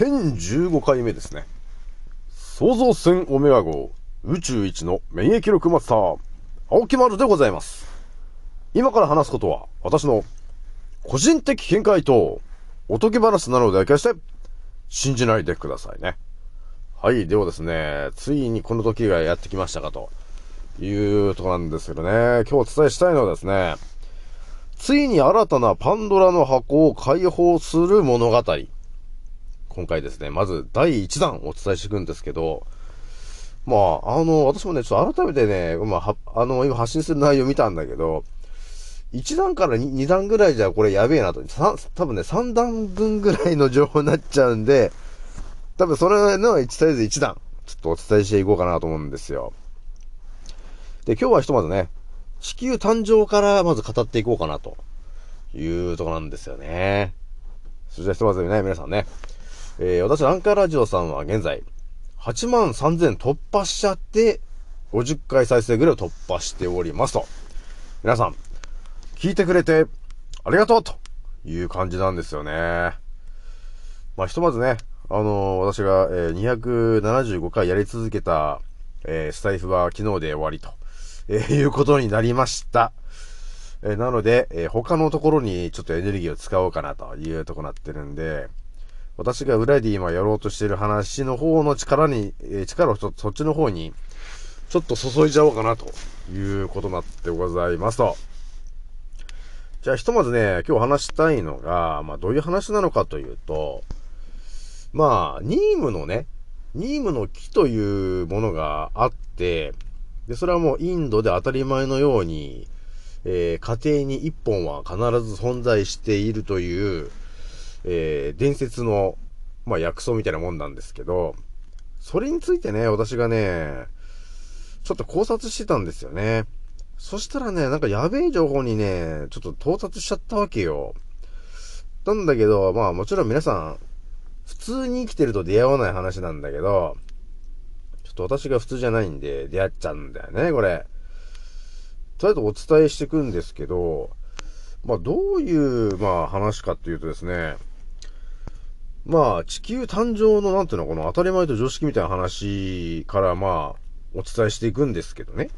1015回目ですね。創造船オメガ号宇宙一の免疫力マスター、青木丸でございます。今から話すことは、私の個人的見解とおとぎ話なので決して信じないでくださいね。はい。ではですね、ついにこの時がやってきましたかというとこなんですけどね、今日お伝えしたいのはですね、ついに新たなパンドラの箱を開放する物語。今回ですね、まず第1弾お伝えしていくんですけど、まあ、あの、私もね、ちょっと改めてね、まあ、あの、今発信する内容見たんだけど、1段から 2, 2段ぐらいじゃこれやべえなと。多分ね、3段分ぐらいの情報になっちゃうんで、多分それの1とりあえず1段、ちょっとお伝えしていこうかなと思うんですよ。で、今日はひとまずね、地球誕生からまず語っていこうかなというとこなんですよね。それじゃひとまずね、皆さんね、えー、私、ランカーラジオさんは現在、8万3000突破しちゃって、50回再生ぐらいを突破しておりますと。皆さん、聞いてくれてありがとうという感じなんですよね。まあ、ひとまずね、あのー、私が、えー、275回やり続けた、えー、スタイフは昨日で終わりと。えー、いうことになりました。えー、なので、えー、他のところにちょっとエネルギーを使おうかなというとこなってるんで、私が裏で今やろうとしてる話の方の力に、え力をちょっとそっちの方に、ちょっと注いじゃおうかなということになってございますと。じゃあひとまずね、今日話したいのが、まあどういう話なのかというと、まあ、ニームのね、ニームの木というものがあって、で、それはもうインドで当たり前のように、えー、家庭に一本は必ず存在しているという、えー、伝説の、まあ、薬草みたいなもんなんですけど、それについてね、私がね、ちょっと考察してたんですよね。そしたらね、なんかやべえ情報にね、ちょっと到達しちゃったわけよ。なんだけど、まあもちろん皆さん、普通に生きてると出会わない話なんだけど、ちょっと私が普通じゃないんで出会っちゃうんだよね、これ。とりあえずお伝えしていくんですけど、まあどういう、まあ話かっていうとですね、まあ地球誕生のなんていうのこの当たり前と常識みたいな話からまあお伝えしていくんですけどね。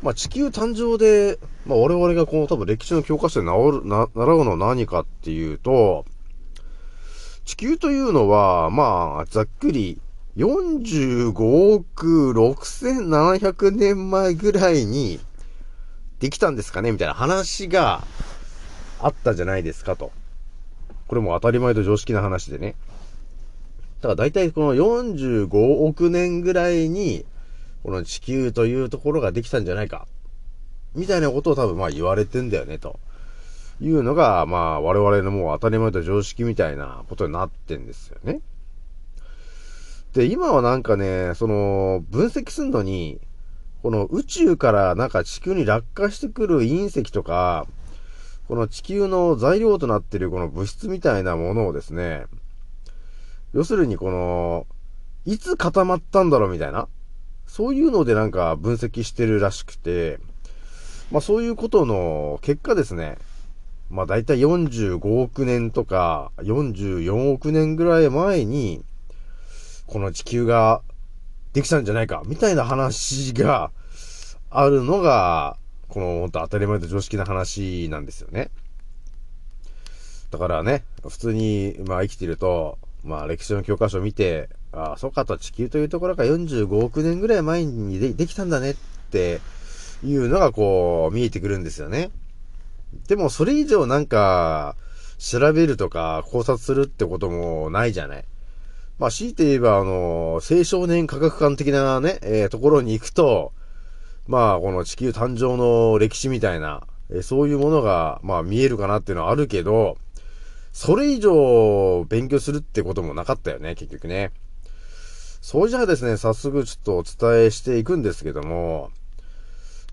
まあ地球誕生で、まあ我々がこの多分歴史の教科書で習うな習うのは何かっていうと、地球というのは、まあ、ざっくり45億6700年前ぐらいにできたんですかねみたいな話があったじゃないですかと。これも当たり前と常識な話でね。だから大体この45億年ぐらいに、この地球というところができたんじゃないか。みたいなことを多分まあ言われてんだよね、というのが、まあ我々のもう当たり前と常識みたいなことになってんですよね。で、今はなんかね、その、分析するのに、この宇宙からなんか地球に落下してくる隕石とか、この地球の材料となっているこの物質みたいなものをですね、要するにこの、いつ固まったんだろうみたいな、そういうのでなんか分析してるらしくて、まあそういうことの結果ですね、まあ大体45億年とか44億年ぐらい前に、この地球ができたんじゃないか、みたいな話があるのが、この本当当たり前と常識な話なんですよね。だからね、普通に、まあ生きてると、まあ歴史の教科書を見て、ああ、そうかと地球というところが45億年ぐらい前にでできたんだねっていうのがこう見えてくるんですよね。でもそれ以上なんか調べるとか考察するってこともないじゃない。まあ、強いて言えば、あの、青少年科学館的なね、えー、ところに行くと、まあ、この地球誕生の歴史みたいな、え、そういうものが、まあ、見えるかなっていうのはあるけど、それ以上勉強するってこともなかったよね、結局ね。そうじゃあですね、早速ちょっとお伝えしていくんですけども、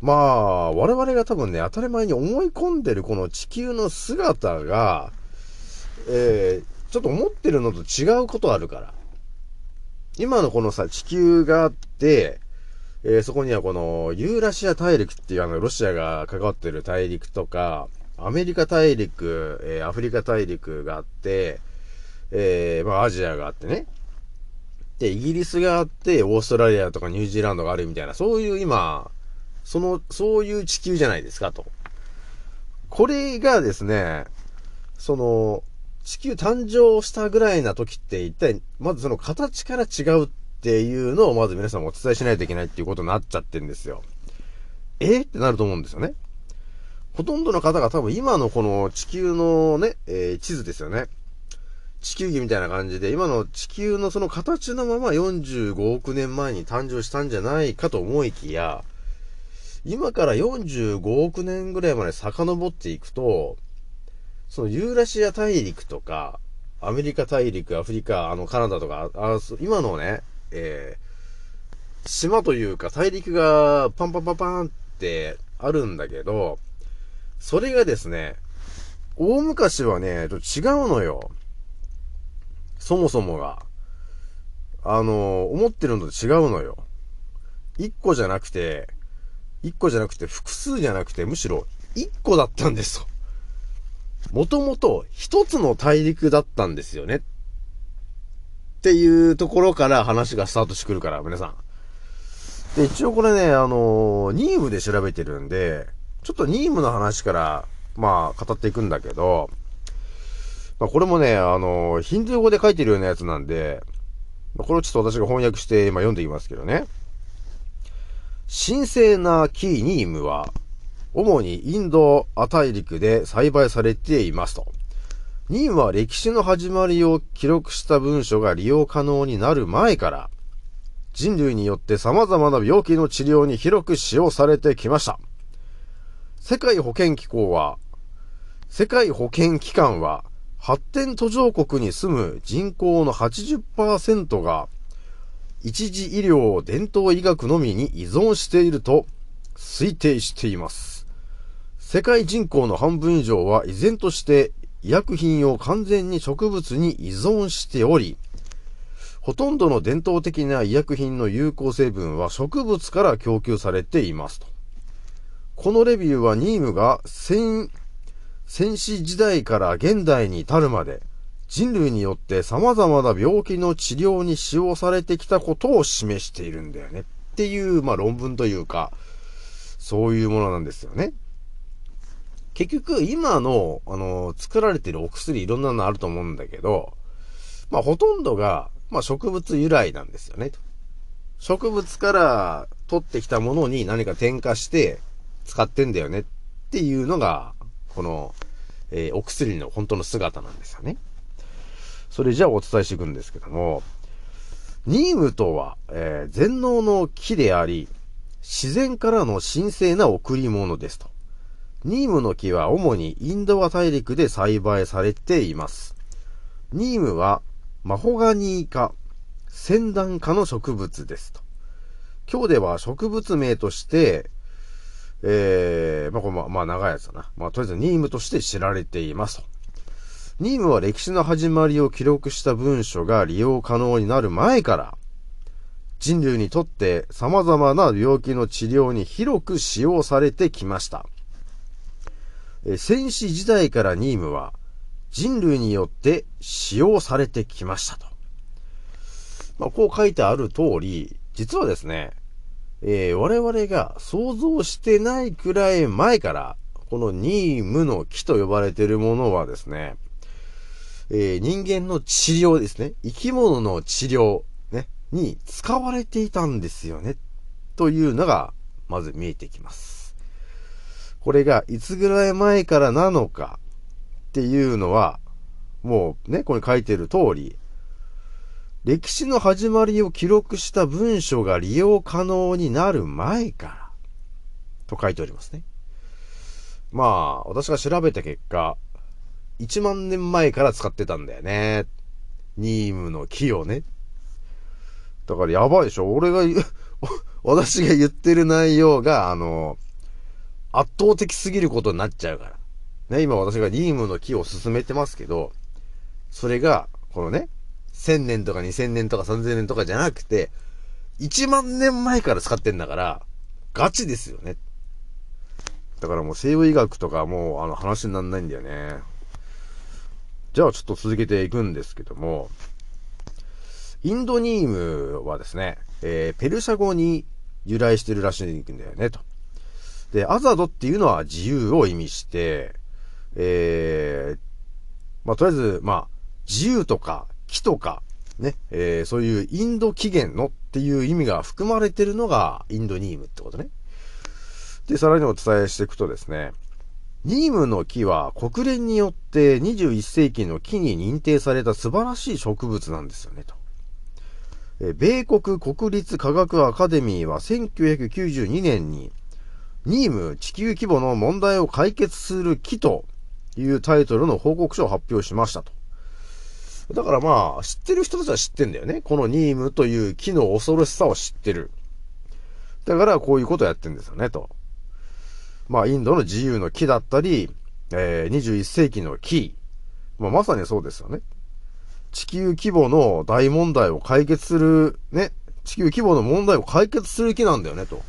まあ、我々が多分ね、当たり前に思い込んでるこの地球の姿が、えー、ちょっと思ってるのと違うことあるから。今のこのさ、地球があって、えー、そこにはこのユーラシア大陸っていうあのロシアが関わってる大陸とか、アメリカ大陸、えー、アフリカ大陸があって、えー、まあアジアがあってね。で、イギリスがあって、オーストラリアとかニュージーランドがあるみたいな、そういう今、その、そういう地球じゃないですかと。これがですね、その、地球誕生したぐらいな時って一体、まずその形から違うっっていうのをまず皆さんお伝えしないといけないっていうことになっちゃってんですよ。え？ってなると思うんですよね。ほとんどの方が多分今のこの地球のね、えー、地図ですよね。地球儀みたいな感じで、今の地球のその形のまま45億年前に誕生したんじゃないかと思いきや、今から45億年ぐらいまで遡っていくと、そのユーラシア大陸とか、アメリカ大陸、アフリカ、あの、カナダとか、あ今のね、えー、島というか大陸がパンパンパンパンってあるんだけど、それがですね、大昔はね、ちょっと違うのよ。そもそもが。あの、思ってるのと違うのよ。一個じゃなくて、一個じゃなくて複数じゃなくて、むしろ一個だったんですよ。もともと一つの大陸だったんですよね。っっていうところから話がスタートしてくるから、皆さん。で、一応これね、あのー、ニームで調べてるんで、ちょっとニームの話から、まあ、語っていくんだけど、まあ、これもね、あのー、ヒンドゥー語で書いてるようなやつなんで、まあ、これをちょっと私が翻訳して、まあ、読んでいきますけどね。神聖なキーニームは、主にインドア大陸で栽培されていますと。ニームは歴史の始まりを記録した文書が利用可能になる前から、人類によって様々な病気の治療に広く使用されてきました。世界保健機構は、世界保健機関は、発展途上国に住む人口の80%が、一次医療を伝統医学のみに依存していると推定しています。世界人口の半分以上は依然として医薬品を完全に植物に依存しており、ほとんどの伝統的な医薬品の有効成分は植物から供給されていますと。このレビューはニームが戦、戦死時代から現代に至るまで人類によって様々な病気の治療に使用されてきたことを示しているんだよねっていう、まあ論文というか、そういうものなんですよね。結局、今の、あの、作られてるお薬いろんなのあると思うんだけど、まあほとんどが、まあ植物由来なんですよね。植物から取ってきたものに何か添加して使ってんだよねっていうのが、この、えー、お薬の本当の姿なんですよね。それじゃあお伝えしていくんですけども、ニームとは、えー、全能の木であり、自然からの神聖な贈り物ですと。ニームの木は主にインドア大陸で栽培されています。ニームはマホガニー科、先端科の植物ですと。今日では植物名として、えー、まあ、これまあ、まあ、長いやつだな。まあ、とりあえずニームとして知られていますと。ニームは歴史の始まりを記録した文書が利用可能になる前から、人類にとって様々な病気の治療に広く使用されてきました。戦死時代からニームは人類によって使用されてきましたと。まあ、こう書いてある通り、実はですね、えー、我々が想像してないくらい前から、このニームの木と呼ばれているものはですね、えー、人間の治療ですね。生き物の治療、ね、に使われていたんですよね。というのが、まず見えてきます。これが、いつぐらい前からなのかっていうのは、もうね、ここに書いてる通り、歴史の始まりを記録した文書が利用可能になる前から、と書いておりますね。まあ、私が調べた結果、1万年前から使ってたんだよね。ニームの木をね。だからやばいでしょ俺が、私が言ってる内容が、あの、圧倒的すぎることになっちゃうから。ね、今私がニームの木を進めてますけど、それが、このね、1000年とか2000年とか3000年とかじゃなくて、1万年前から使ってんだから、ガチですよね。だからもう西洋医学とかもうあの話になんないんだよね。じゃあちょっと続けていくんですけども、インドニームはですね、えー、ペルシャ語に由来してるらしいんだよね、と。で、アザドっていうのは自由を意味して、えー、まあ、とりあえず、まあ、自由とか、木とか、ね、えー、そういうインド起源のっていう意味が含まれてるのがインドニームってことね。で、さらにお伝えしていくとですね、ニームの木は国連によって21世紀の木に認定された素晴らしい植物なんですよね、と。え米国国立科学アカデミーは1992年にニーム地球規模の問題を解決する木というタイトルの報告書を発表しましたと。だからまあ、知ってる人たちは知ってんだよね。このニームという木の恐ろしさを知ってる。だからこういうことをやってんですよね、と。まあ、インドの自由の木だったり、えー、21世紀の木。まあ、まさにそうですよね。地球規模の大問題を解決する、ね、地球規模の問題を解決する木なんだよね、と。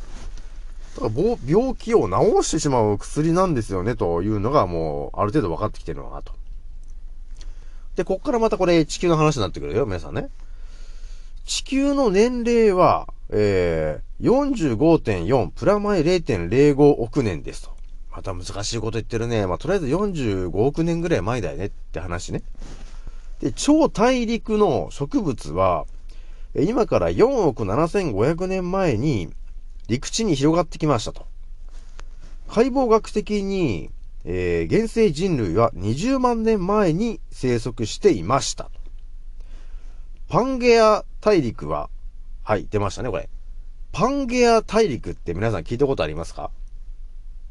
だから病気を治してしまう薬なんですよね、というのがもう、ある程度分かってきてるのかなと。で、こっからまたこれ地球の話になってくるよ、皆さんね。地球の年齢は、えー、45.4プラマイ0.05億年ですと。また難しいこと言ってるね。まあ、とりあえず45億年ぐらい前だよねって話ね。で、超大陸の植物は、今から4億7500年前に陸地に広がってきましたと。解剖学的に、えー、現生人類は20万年前に生息していました。パンゲア大陸は、はい、出ましたね、これ。パンゲア大陸って皆さん聞いたことありますか？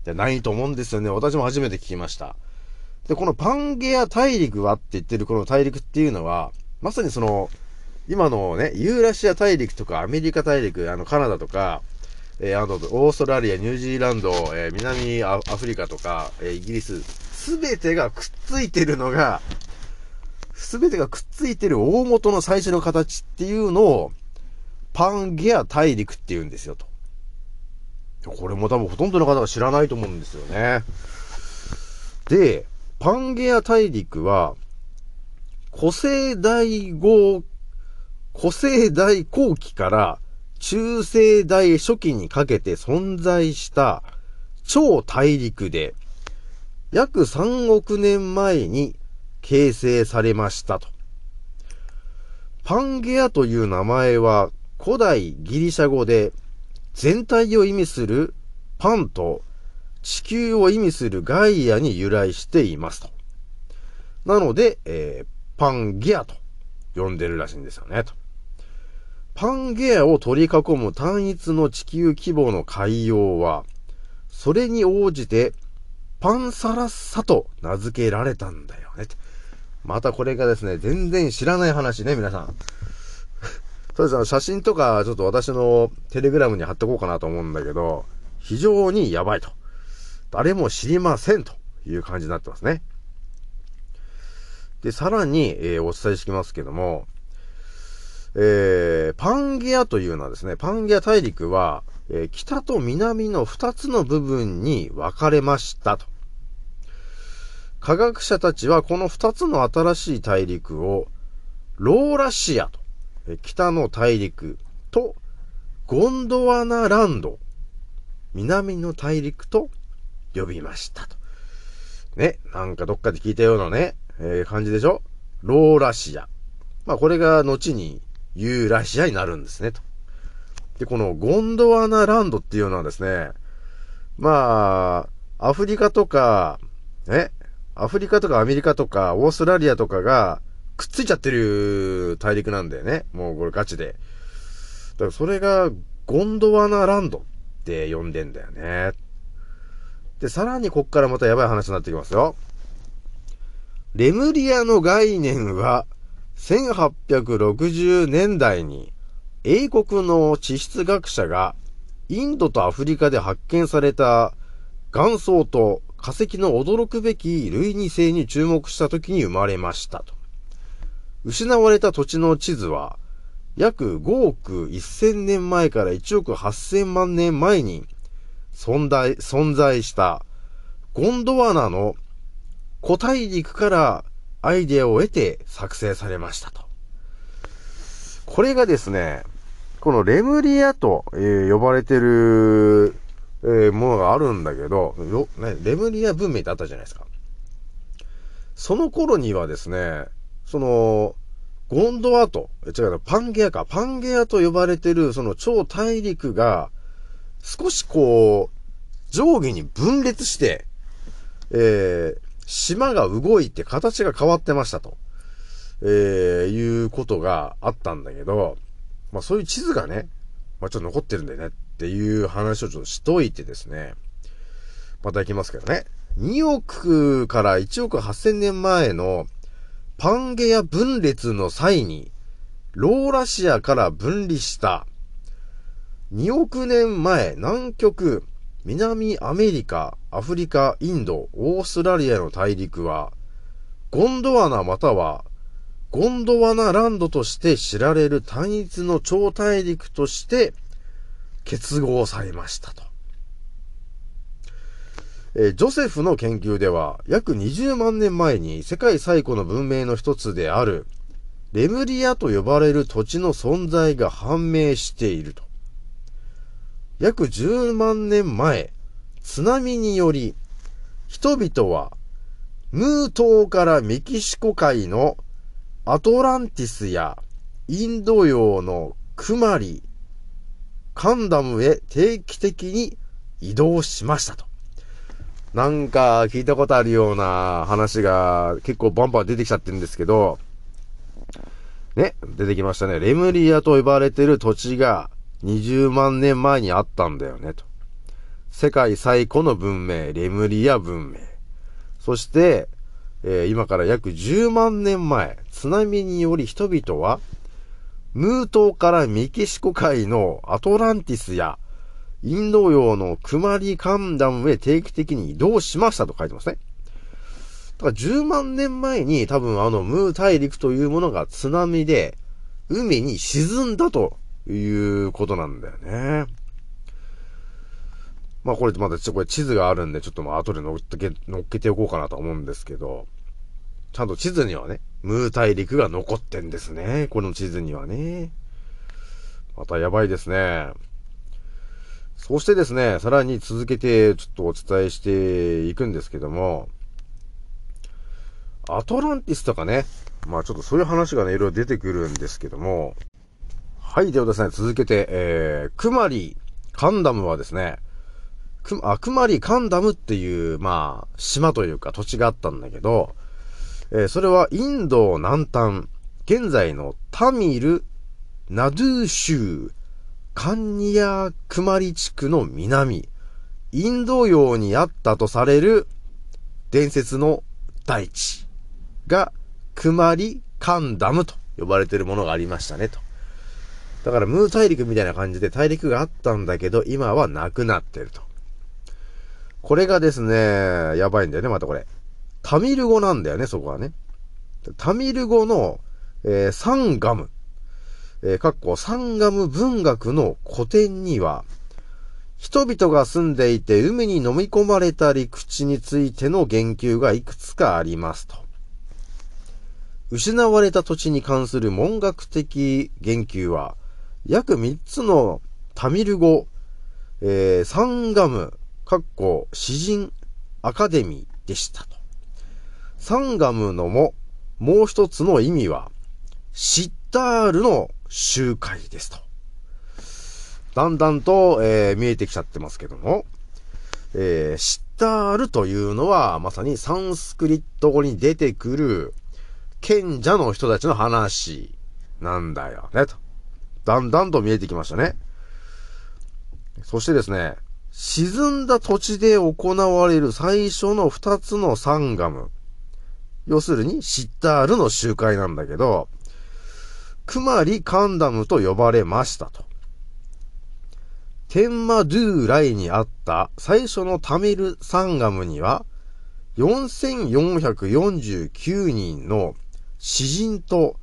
じゃないと思うんですよね。私も初めて聞きました。で、このパンゲア大陸はって言ってるこの大陸っていうのは、まさにその、今のね、ユーラシア大陸とかアメリカ大陸、あの、カナダとか、えー、あの、オーストラリア、ニュージーランド、えー、南アフリカとか、えー、イギリス、すべてがくっついてるのが、すべてがくっついてる大元の最初の形っていうのを、パンゲア大陸って言うんですよ、と。これも多分ほとんどの方が知らないと思うんですよね。で、パンゲア大陸は、古生代後、古生代後期から中世代初期にかけて存在した超大陸で、約3億年前に形成されましたと。パンゲアという名前は古代ギリシャ語で全体を意味するパンと地球を意味するガイアに由来していますと。なので、えー、パンゲアと呼んでるらしいんですよね、と。パンゲアを取り囲む単一の地球規模の海洋は、それに応じて、パンサラッサと名付けられたんだよね。またこれがですね、全然知らない話ね、皆さん。そうですね、写真とか、ちょっと私のテレグラムに貼っておこうかなと思うんだけど、非常にやばいと。誰も知りませんという感じになってますね。で、さらに、えー、お伝えしてきますけども、えー、パンゲアというのはですね、パンゲア大陸は、えー、北と南の二つの部分に分かれましたと。科学者たちはこの二つの新しい大陸を、ローラシアと、えー、北の大陸と、ゴンドワナランド、南の大陸と呼びましたと。ね、なんかどっかで聞いたようなね、えー、感じでしょ？ローラシア。まあこれが後にユーラシアになるんですね、と。で、このゴンドワナランドっていうのはですね、まあ、アフリカとか、ね、アフリカとかアメリカとかオーストラリアとかがくっついちゃってる大陸なんだよね。もうこれガチで。だからそれがゴンドワナランドって呼んでんだよね。で、さらにこっからまたやばい話になってきますよ。レムリアの概念は1860年代に英国の地質学者がインドとアフリカで発見された岩層と化石の驚くべき類似性に注目した時に生まれましたと。失われた土地の地図は約5億1000年前から1億8000万年前に存在存在したゴンドワナの古大陸からアイデアを得て作成されましたと。これがですね、このレムリアと、え、呼ばれてる、え、ものがあるんだけど、ね、レムリア文明ってあったじゃないですか。その頃にはですね、その、ゴンドワと、違う、パンゲアか、パンゲアと呼ばれてる、その超大陸が、少しこう、上下に分裂して、えー、島が動いて形が変わってましたと、えー、いうことがあったんだけど、まあそういう地図がね、まあちょっと残ってるんだよね。っていう話をちょっとしといてですね、また行きますけどね。2億から1億8000年前のパンゲア分裂の際に、ローラシアから分離した2億年前南極、南アメリカ、アフリカ、インド、オーストラリアの大陸は、ゴンドワナまたはゴンドワナランドとして知られる単一の超大陸として結合されましたと。えジョセフの研究では、約20万年前に世界最古の文明の一つである、レムリアと呼ばれる土地の存在が判明していると。約10万年前、津波により、人々は、ムー島からメキシコ海のアトランティスやインド洋のクマリ、カンダムへ定期的に移動しましたと。なんか聞いたことあるような話が結構バンバン出てきちゃってるんですけど、ね、出てきましたね。レムリアと呼ばれてる土地が20万年前にあったんだよね、と。世界最古の文明、レムリア文明。そして、えー、今から約10万年前、津波により人々は、ムー島からメキシコ海のアトランティスや、インド洋のクマリカンダムへ定期的に移動しましたと書いてますね。だから10万年前に多分あのムー大陸というものが津波で海に沈んだということなんだよね。まあこれまだちょっとこれ地図があるんで、ちょっとまあ後で乗っけ、乗っけておこうかなと思うんですけど、ちゃんと地図にはね、ムー大陸が残ってんですね。この地図にはね。またやばいですね。そしてですね、さらに続けてちょっとお伝えしていくんですけども、アトランティスとかね、まあちょっとそういう話がね、いろいろ出てくるんですけども、はい、ではですね、続けて、えー、クマリ、カンダムはですね、く、あ、くまりカンダムっていう、まあ、島というか土地があったんだけど、えー、それはインド南端、現在のタミル、ナドゥー州、カンニヤクマリ地区の南、インド洋にあったとされる伝説の大地がクマリカンダムと呼ばれているものがありましたねと。だからムー大陸みたいな感じで大陸があったんだけど今はなくなってると。これがですね、やばいんだよね、またこれ。タミル語なんだよね、そこはね。タミル語の、えー、サンガム。えー、かっこ、サンガム文学の古典には、人々が住んでいて海に飲み込まれた陸地についての言及がいくつかありますと。失われた土地に関する文学的言及は、約3つのタミル語、えー、サンガム、かっこ詩人アカデミーでしたと。サンガムのも、もう一つの意味は、シッタールの集会ですと。だんだんと、えー、見えてきちゃってますけども、えー、シッタールというのは、まさにサンスクリット語に出てくる、賢者の人たちの話なんだよね、と。だんだんと見えてきましたね。そしてですね、沈んだ土地で行われる最初の二つのサンガム。要するに、シッタールの集会なんだけど、クマリカンダムと呼ばれましたと。テンマドゥーライにあった最初のタミルサンガムには、4449人の詩人と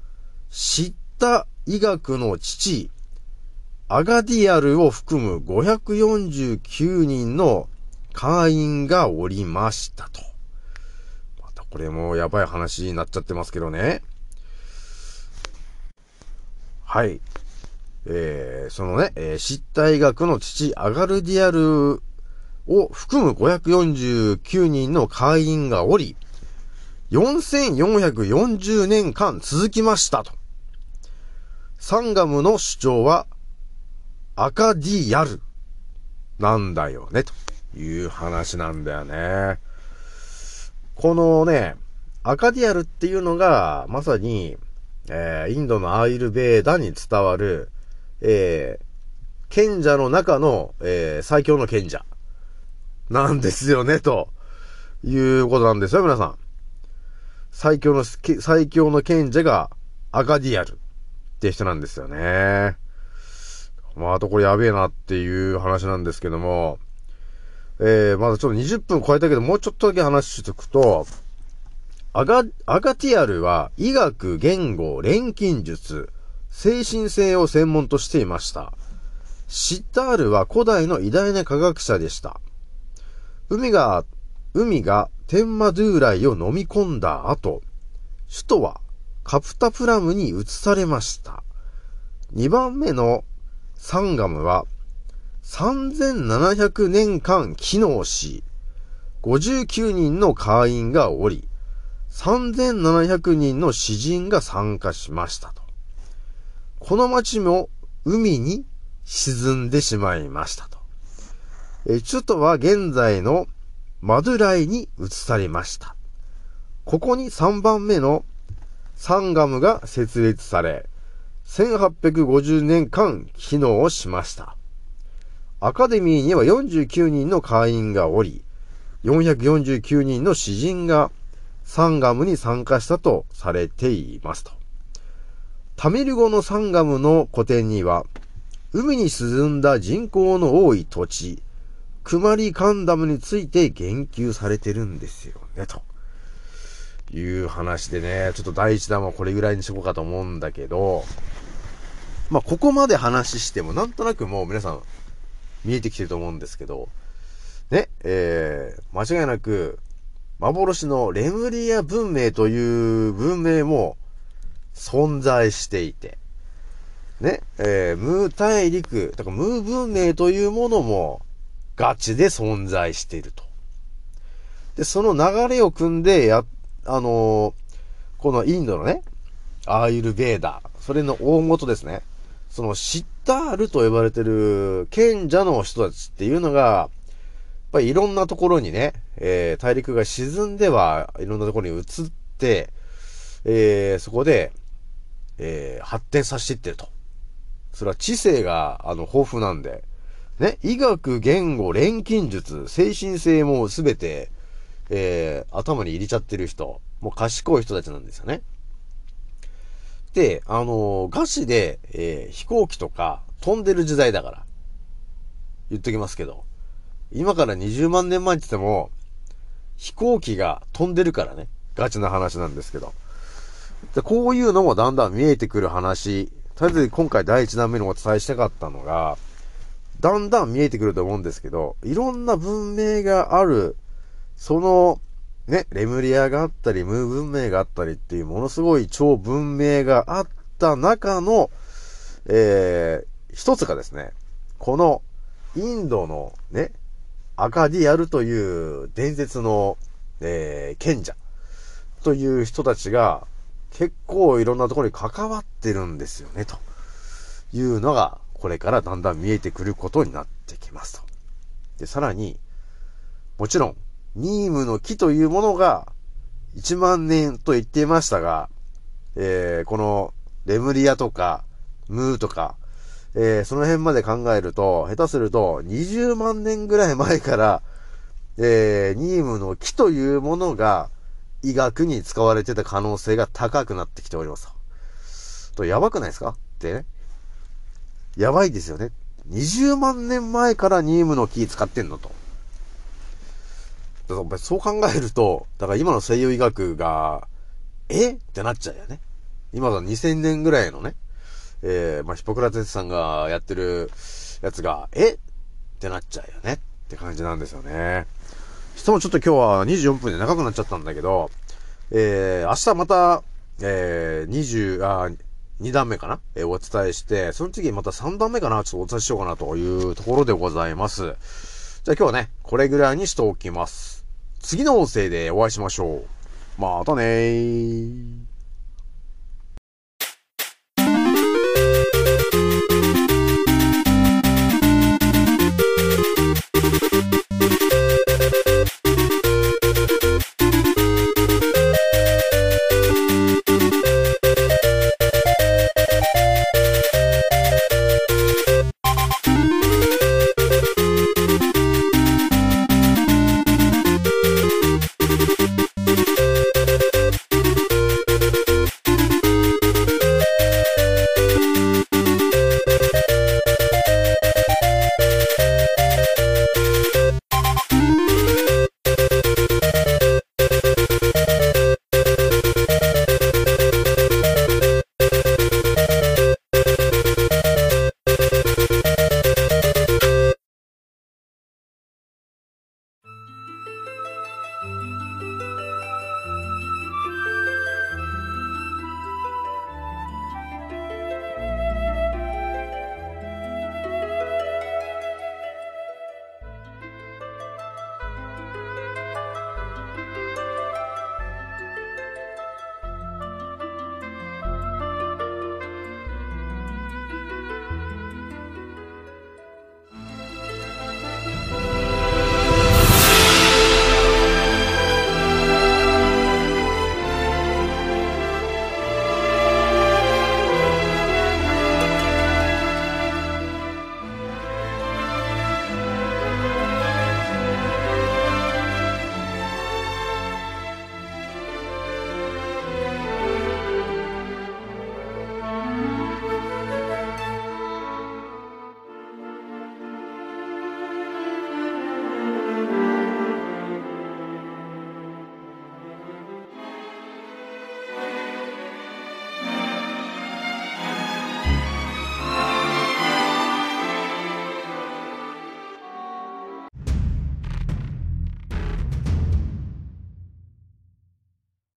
知った医学の父、アガディアルを含む549人の会員がおりましたと。またこれもやばい話になっちゃってますけどね。はい。えー、そのね、えー、失態学の父、アガルディアルを含む549人の会員がおり、4440年間続きましたと。サンガムの主張は、アカディアルなんだよね、という話なんだよね。このね、アカディアルっていうのが、まさに、えー、インドのアイルベーダに伝わる、えー、賢者の中の、えー、最強の賢者。なんですよね、ということなんですよ、皆さん。最強の、最強の賢者がアカディアルって人なんですよね。まあ、あとこれやべえなっていう話なんですけども、えー、まだちょっと20分超えたけど、もうちょっとだけ話しとくと、アガ、アガティアルは医学、言語、錬金術、精神性を専門としていました。シッタールは古代の偉大な科学者でした。海が、海が天マドゥーライを飲み込んだ後、首都はカプタプラムに移されました。2番目のサンガムは3700年間機能し、59人の会員がおり、3700人の詩人が参加しましたと。この町も海に沈んでしまいましたと。え、首都は現在のマドゥライに移されました。ここに3番目のサンガムが設立され、1850年間機能をしました。アカデミーには49人の会員がおり、449人の詩人がサンガムに参加したとされていますと。タミル語のサンガムの古典には、海に沈んだ人口の多い土地、クマリカンダムについて言及されてるんですよね、という話でね、ちょっと第一弾はこれぐらいにしようかと思うんだけど、まあ、ここまで話してもなんとなくもう皆さん見えてきてると思うんですけど、ね、えー、間違いなく、幻のレムリア文明という文明も存在していて、ね、えー、ムー大陸、だからムー文明というものもガチで存在していると。で、その流れを組んで、やっ、あのー、このインドのね、アーユルベーダー、それの大元ですね。そのシッタールと呼ばれてる賢者の人たちっていうのが、やっぱりいろんなところにね、えー、大陸が沈んではいろんなところに移って、えー、そこで、えー、発展させていってると。それは知性が、あの、豊富なんで、ね、医学、言語、錬金術、精神性もすべて、えー、頭に入れちゃってる人、もう賢い人たちなんですよね。で、あのー、ガチで、えー、飛行機とか飛んでる時代だから、言っときますけど、今から20万年前って言っても、飛行機が飛んでるからね。ガチな話なんですけど。でこういうのもだんだん見えてくる話。とりあえず今回第1弾目にお伝えしたかったのが、だんだん見えてくると思うんですけど、いろんな文明がある、その、ね、レムリアがあったり、ムー文明があったりっていうものすごい超文明があった中の、えー、一つがですね、このインドのね、アカディアルという伝説の、えー、賢者という人たちが結構いろんなところに関わってるんですよね、というのがこれからだんだん見えてくることになってきますと。で、さらに、もちろん、ニームの木というものが1万年と言っていましたが、えー、このレムリアとか、ムーとか、えー、その辺まで考えると、下手すると20万年ぐらい前から、えー、ニームの木というものが医学に使われてた可能性が高くなってきております。と、やばくないですか？ってね。やばいですよね。20万年前からニームの木使ってんのと。だからそう考えると、だから今の西洋医学が、え？ってなっちゃうよね。今だ2000年ぐらいのね、えー、まあ、ヒポクラテスさんがやってるやつが、え？ってなっちゃうよねって感じなんですよね。しかもちょっと今日は24分で長くなっちゃったんだけど、えー、明日また、えー、20、あ、2段目かな？えー、お伝えして、その次また3段目かな？ちょっとお伝えしようかなというところでございます。じゃあ今日はね、これぐらいにしておきます。次の音声でお会いしましょう。またねー。